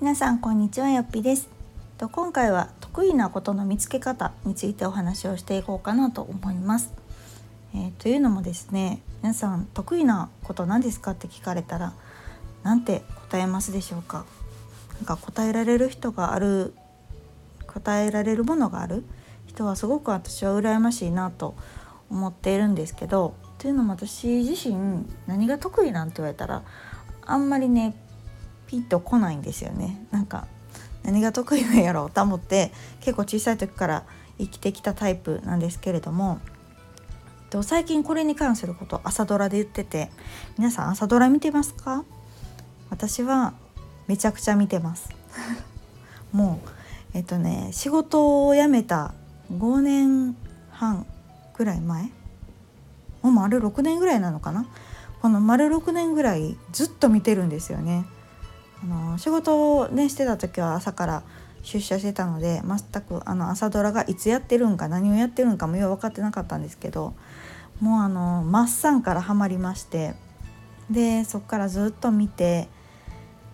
皆さんこんにちはよっぴです。と今回は得意なことの見つけ方についてお話をしていこうかなと思います、えーというのもですね皆さん得意なこと何ですかって聞かれたらなんて答えますでしょうか。なんか答えられる人がある答えられるものがある人はすごく私は羨ましいなと思っているんですけどというのも私自身何が得意なんて言われたらあんまりねピンとこないんですよね。なんか何が得意なんやろうと思って結構小さい時から生きてきたタイプなんですけれどもと最近これに関すること朝ドラで言ってて皆さん朝ドラ見てますか？私はめちゃくちゃ見てます。もうえっとね仕事を辞めた5年半ぐらい前もう丸6年ぐらいなのかな？この丸6年ぐらいずっと見てるんですよね。あの仕事をねしてた時は朝から出社してたので全くあの朝ドラがいつやってるんか何をやってるんかもよう分かってなかったんですけどもうあのマッサンからハマりましてでそっからずっと見て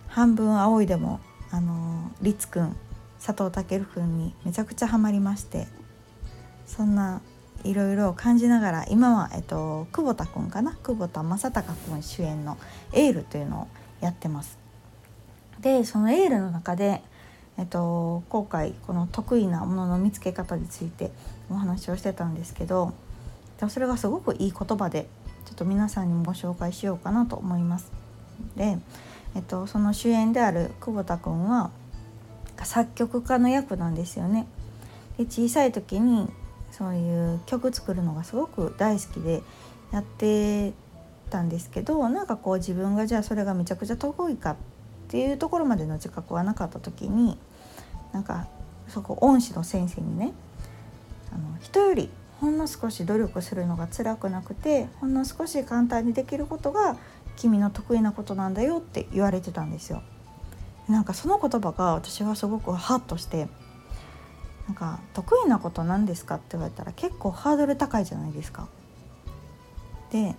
半分青いでもあの律くん佐藤健くんにめちゃくちゃハマりましてそんないろいろ感じながら今は、えっと、久保田くんかな？久保田正孝くん主演の「エール」というのをやってます。でその「エール」の中で、えっと、今回この得意なものの見つけ方についてお話をしてたんですけどそれがすごくいい言葉でちょっと皆さんにもご紹介しようかなと思います。で、えっと、その主演である久保田くんは作曲家の役なんですよね。で小さい時にそういう曲作るのがすごく大好きでやってたんですけどなんかこう自分がじゃあそれがめちゃくちゃ得意かっっていうところまでの自覚はなかった時になんかそこ恩師の先生にねあの人よりほんの少し努力するのが辛くなくてほんの少し簡単にできることが君の得意なことなんだよって言われてたんですよ。なんかその言葉が私はすごくハッとしてなんか得意なことなんですかって言われたら結構ハードル高いじゃないですか。で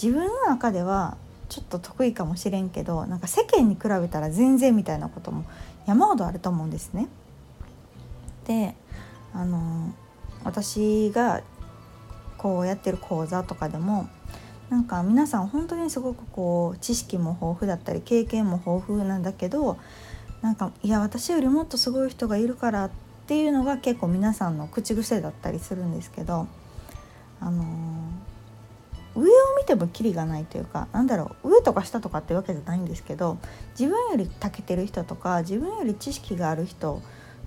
自分の中ではちょっと得意かもしれんけどなんか世間に比べたら全然みたいなことも山ほどあると思うんですね。であの私がこうやってる講座とかでもなんか皆さん本当にすごくこう知識も豊富だったり経験も豊富なんだけどなんかいや私よりもっとすごい人がいるからっていうのが結構皆さんの口癖だったりするんですけどあの上を見てもキリがないというかなんだろう上とか下とかってわけじゃないんですけど自分より長けてる人とか自分より知識がある人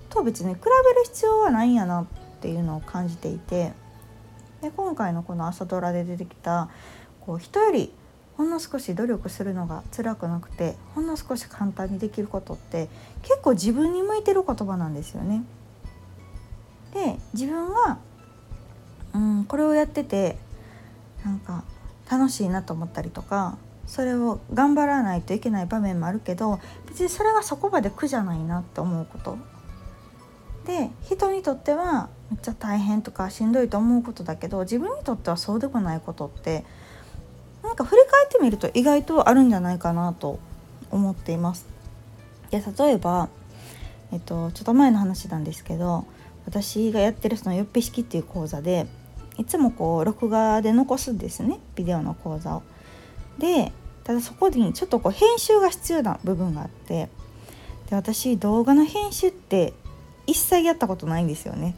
と別に比べる必要はないんやなっていうのを感じていてで今回のこの朝ドラで出てきたこう人よりほんの少し努力するのが辛くなくてほんの少し簡単にできることって結構自分に向いてる言葉なんですよね。で自分が、うん、これをやっててなんか楽しいなと思ったりとかそれを頑張らないといけない場面もあるけど別にそれがそこまで苦じゃないなって思うことで人にとってはめっちゃ大変とかしんどいと思うことだけど自分にとってはそうでもないことってなんか振り返ってみると意外とあるんじゃないかなと思っています。で例えば、えっと、ちょっと前の話なんですけど私がやってるそのよっぴ式っていう講座でいつもこう録画で残すんですねビデオの講座を。でただそこにちょっとこう編集が必要な部分があってで私動画の編集って一切やったことないんですよね。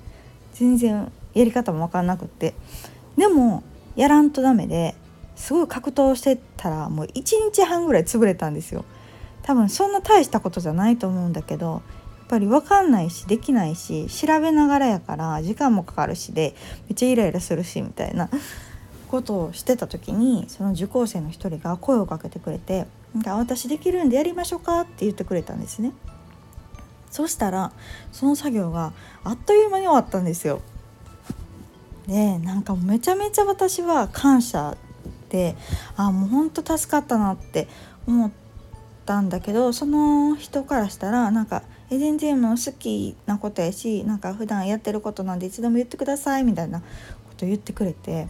全然やり方も分かんなくって。でもやらんとダメですごい格闘してたらもう1日半ぐらい潰れたんですよ。多分そんな大したことじゃないと思うんだけどぱり分かんないしできないし調べながらやから時間もかかるしでめっちゃイライラするしみたいなことをしてた時にその受講生の一人が声をかけてくれて「なんか私できるんでやりましょうか」って言ってくれたんですね。そしたらその作業があっという間に終わったんですよ。でなんかめちゃめちゃ私は感謝であもうほんと助かったなって思ったんだけどその人からしたらなんか「え全然もう好きなことやしなんか普段やってることなんでいつでも言ってください」みたいなこと言ってくれて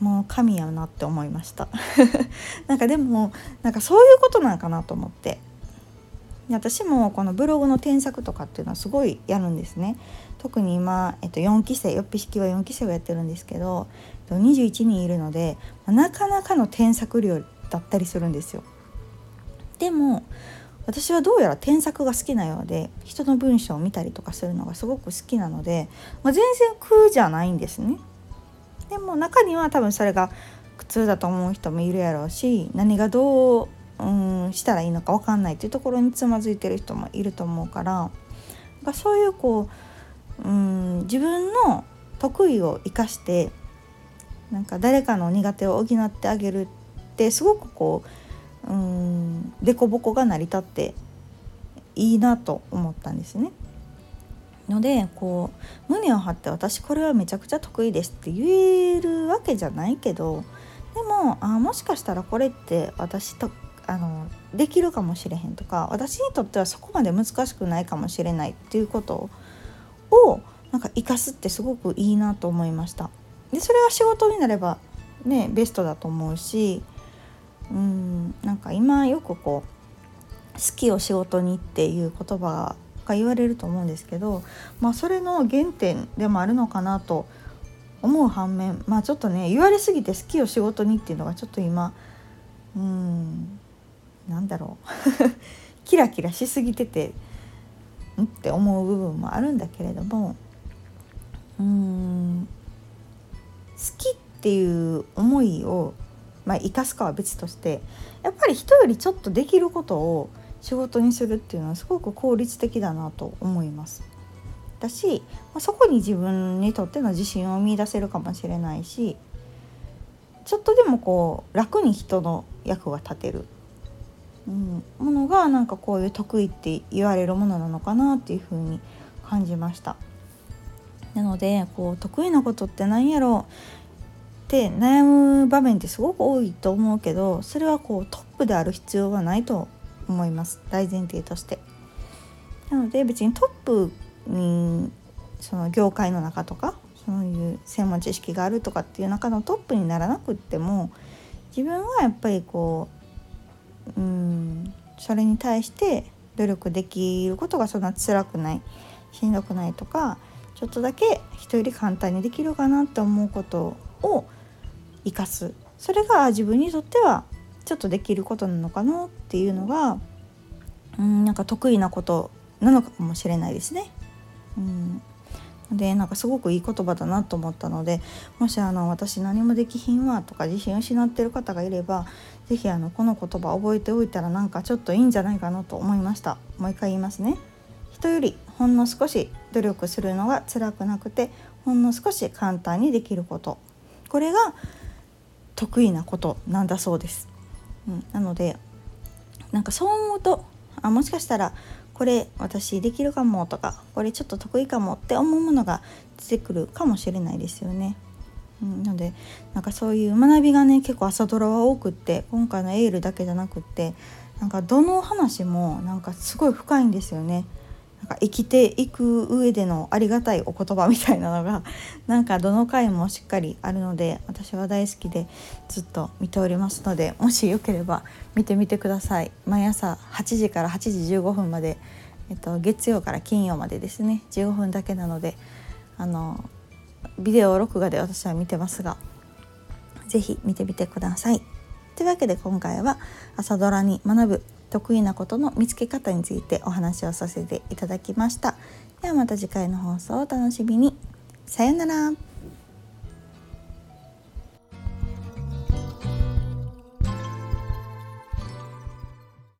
もう神やなって思いました。なんかでもなんかそういうことなんかなと思って。私もこのブログの添削とかっていうのはすごいやるんですね。特に今、えっと、4期生よっぴ式は4期生をやってるんですけど21人いるのでなかなかの添削量だったりするんですよ。でも私はどうやら添削が好きなようで人の文章を見たりとかするのがすごく好きなので、まあ、全然苦じゃないんですね。でも中には多分それが苦痛だと思う人もいるやろうし何がどううんしたらいいのか分かんないっていうところにつまずいてる人もいると思うからそういうこううん自分の得意を生かしてなんか誰かの苦手を補ってあげるってすごくこううん凸凹が成り立っていいなと思ったんですね。のでこう胸を張って私これはめちゃくちゃ得意ですって言えるわけじゃないけどでもあもしかしたらこれって私とあのできるかもしれへんとか私にとってはそこまで難しくないかもしれないっていうことをなんか生かすってすごくいいなと思いました。でそれが仕事になればねベストだと思うしうん。なんか今よくこう「好きを仕事に」っていう言葉が言われると思うんですけど、まあ、それの原点でもあるのかなと思う反面まあちょっとね言われすぎて好きを仕事にっていうのがちょっと今うんなんだろう。キラキラしすぎててんって思う部分もあるんだけれどもうん好きっていう思いを、まあ、生かすかは別としてやっぱり人よりちょっとできることを仕事にするっていうのはすごく効率的だなと思います。だし、まあ、そこに自分にとっての自信を見いだせるかもしれないしちょっとでもこう楽に人の役が立てる。うん、ものがなんかこういう得意って言われるものなのかなっていうふうに感じました。なのでこう得意なことって何やろう？って悩む場面ってすごく多いと思うけどそれはこうトップである必要はないと思います。大前提として。なので別にトップにその業界の中とかそういう専門知識があるとかっていう中のトップにならなくっても自分はやっぱりこううんそれに対して努力できることがそんな辛くないしんどくないとかちょっとだけ人より簡単にできるかなって思うことを生かす。それが自分にとってはちょっとできることなのかなっていうのがうんなんか得意なことなのかもしれないですね。うん。でなんかすごくいい言葉だなと思ったのでもしあの私何もできひんわとか自信を失ってる方がいれば是非のこの言葉覚えておいたらなんかちょっといいんじゃないかなと思いました。もう一回言いますね。人よりほんの少し努力するのが辛くなくてほんの少し簡単にできること。これが得意なことなんだそうです、うん、なのでなんかそう思うとあもしかしたらこれ私できるかもとかこれちょっと得意かもって思うものが出てくるかもしれないですよね。うん、なのでなんかそういう学びがね結構朝ドラは多くって今回のエールだけじゃなくってなんかどの話もなんかすごい深いんですよね。なんか生きていく上でのありがたいお言葉みたいなのがなんかどの回もしっかりあるので私は大好きでずっと見ておりますのでもしよければ見てみてください毎朝8時から8時15分まで、えっと、月曜から金曜までですね15分だけなのであのビデオ録画で私は見てますが是非見てみてください。というわけで今回は朝ドラに学ぶ得意なことの見つけ方についてお話をさせていただきました。ではまた次回の放送をお楽しみに。さようなら。